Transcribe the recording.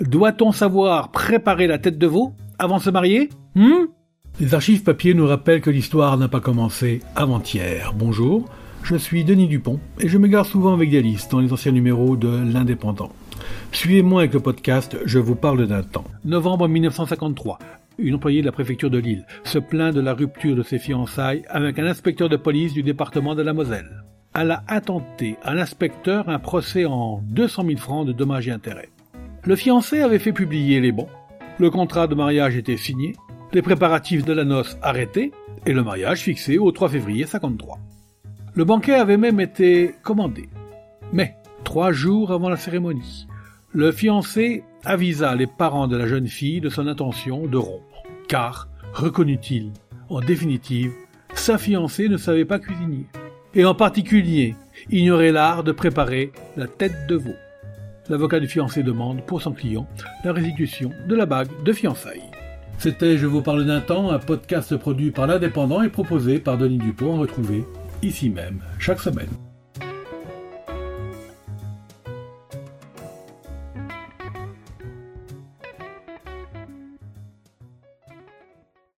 Doit-on savoir préparer la tête de veau avant de se marier? Hmm? Les archives papier nous rappellent que l'histoire n'a pas commencé avant-hier. Bonjour, je suis Denis Dupont et je m'égare souvent avec des dans les anciens numéros de l'Indépendant. Suivez-moi avec le podcast Je vous parle d'un temps. Novembre 1953. Une employée de la préfecture de Lille se plaint de la rupture de ses fiançailles avec un inspecteur de police du département de la Moselle. Elle a intenté à l'inspecteur un procès en 200 000 francs de dommages et intérêts. Le fiancé avait fait publier les bons, le contrat de mariage était signé, les préparatifs de la noce arrêtés et le mariage fixé au 3 février 53. Le banquet avait même été commandé. Mais, trois jours avant la cérémonie, le fiancé avisa les parents de la jeune fille de son intention de rompre, car, reconnut-il, en définitive, sa fiancée ne savait pas cuisiner, et en particulier ignorait l'art de préparer la tête de veau l'avocat du fiancé demande pour son client la restitution de la bague de fiançailles. C'était Je vous parle d'un temps, un podcast produit par l'Indépendant et proposé par Denis Dupont, retrouvé ici même chaque semaine.